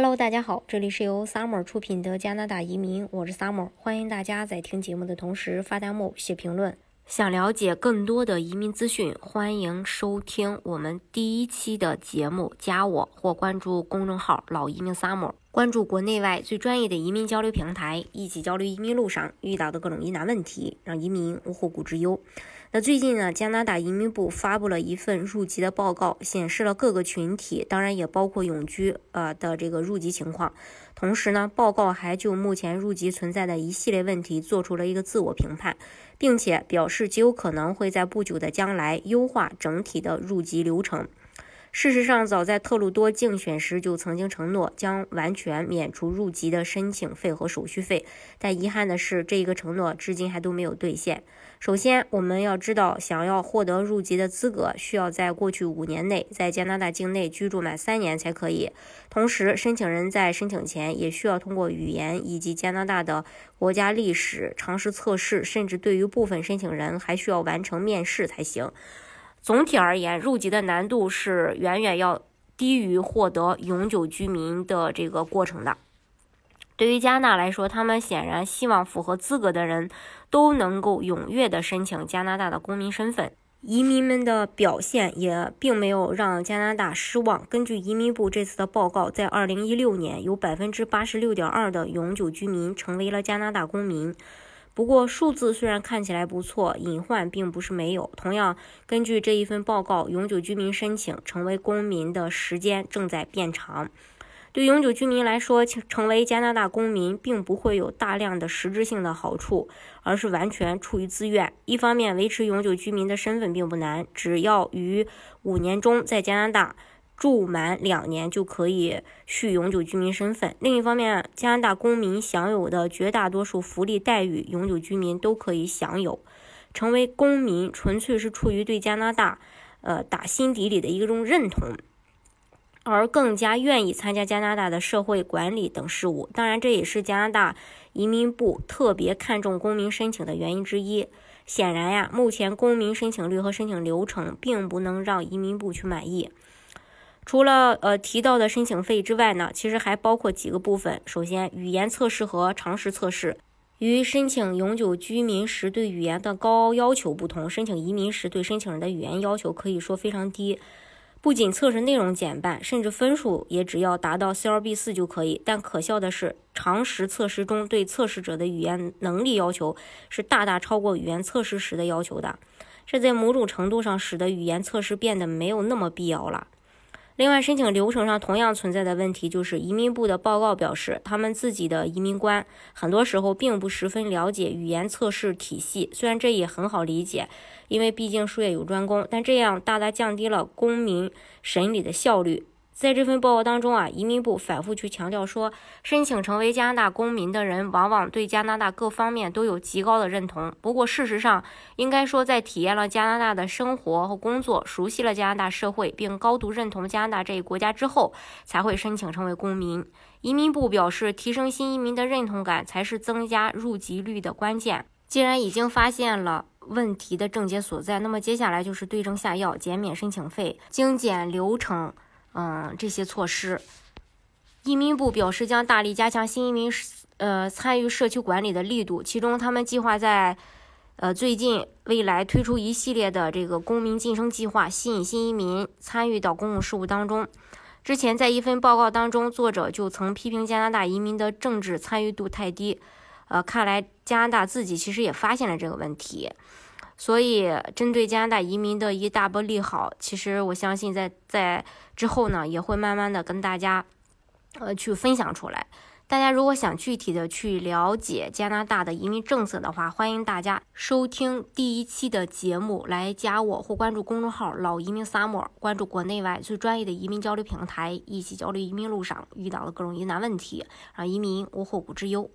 Hello，大家好，这里是由 Summer 出品的加拿大移民，我是 Summer，欢迎大家在听节目的同时发弹幕、写评论。想了解更多的移民资讯，欢迎收听我们第一期的节目，加我或关注公众号“老移民 Summer”，关注国内外最专业的移民交流平台，一起交流移民路上遇到的各种疑难问题，让移民无后顾之忧。那最近呢，加拿大移民部发布了一份入籍的报告，显示了各个群体，当然也包括永居呃的这个入籍情况。同时呢，报告还就目前入籍存在的一系列问题做出了一个自我评判，并且表示极有可能会在不久的将来优化整体的入籍流程。事实上，早在特鲁多竞选时就曾经承诺将完全免除入籍的申请费和手续费，但遗憾的是，这一个承诺至今还都没有兑现。首先，我们要知道，想要获得入籍的资格，需要在过去五年内在加拿大境内居住满三年才可以。同时，申请人在申请前也需要通过语言以及加拿大的国家历史常识测试，甚至对于部分申请人还需要完成面试才行。总体而言，入籍的难度是远远要低于获得永久居民的这个过程的。对于加拿大来说，他们显然希望符合资格的人都能够踊跃地申请加拿大的公民身份。移民们的表现也并没有让加拿大失望。根据移民部这次的报告，在2016年，有86.2%的永久居民成为了加拿大公民。不过，数字虽然看起来不错，隐患并不是没有。同样，根据这一份报告，永久居民申请成为公民的时间正在变长。对永久居民来说，成为加拿大公民并不会有大量的实质性的好处，而是完全出于自愿。一方面，维持永久居民的身份并不难，只要于五年中在加拿大。住满两年就可以续永久居民身份。另一方面，加拿大公民享有的绝大多数福利待遇，永久居民都可以享有。成为公民纯粹是出于对加拿大，呃，打心底里的一种认同，而更加愿意参加加拿大的社会管理等事务。当然，这也是加拿大移民部特别看重公民申请的原因之一。显然呀，目前公民申请率和申请流程并不能让移民部去满意。除了呃提到的申请费之外呢，其实还包括几个部分。首先，语言测试和常识测试。与申请永久居民时对语言的高要求不同，申请移民时对申请人的语言要求可以说非常低。不仅测试内容减半，甚至分数也只要达到 CLB 四就可以。但可笑的是，常识测试中对测试者的语言能力要求是大大超过语言测试时的要求的。这在某种程度上使得语言测试变得没有那么必要了。另外，申请流程上同样存在的问题就是，移民部的报告表示，他们自己的移民官很多时候并不十分了解语言测试体系。虽然这也很好理解，因为毕竟术业有专攻，但这样大大降低了公民审理的效率。在这份报告当中啊，移民部反复去强调说，申请成为加拿大公民的人往往对加拿大各方面都有极高的认同。不过，事实上，应该说在体验了加拿大的生活和工作，熟悉了加拿大社会，并高度认同加拿大这一国家之后，才会申请成为公民。移民部表示，提升新移民的认同感才是增加入籍率的关键。既然已经发现了问题的症结所在，那么接下来就是对症下药，减免申请费，精简流程。嗯，这些措施，移民部表示将大力加强新移民呃参与社区管理的力度，其中他们计划在呃最近未来推出一系列的这个公民晋升计划，吸引新移民参与到公共事务当中。之前在一份报告当中，作者就曾批评加拿大移民的政治参与度太低。呃，看来加拿大自己其实也发现了这个问题。所以，针对加拿大移民的一大波利好，其实我相信在在之后呢，也会慢慢的跟大家，呃，去分享出来。大家如果想具体的去了解加拿大的移民政策的话，欢迎大家收听第一期的节目，来加我或关注公众号“老移民 summer”，关注国内外最专业的移民交流平台，一起交流移民路上遇到的各种疑难问题，让移民无后顾之忧。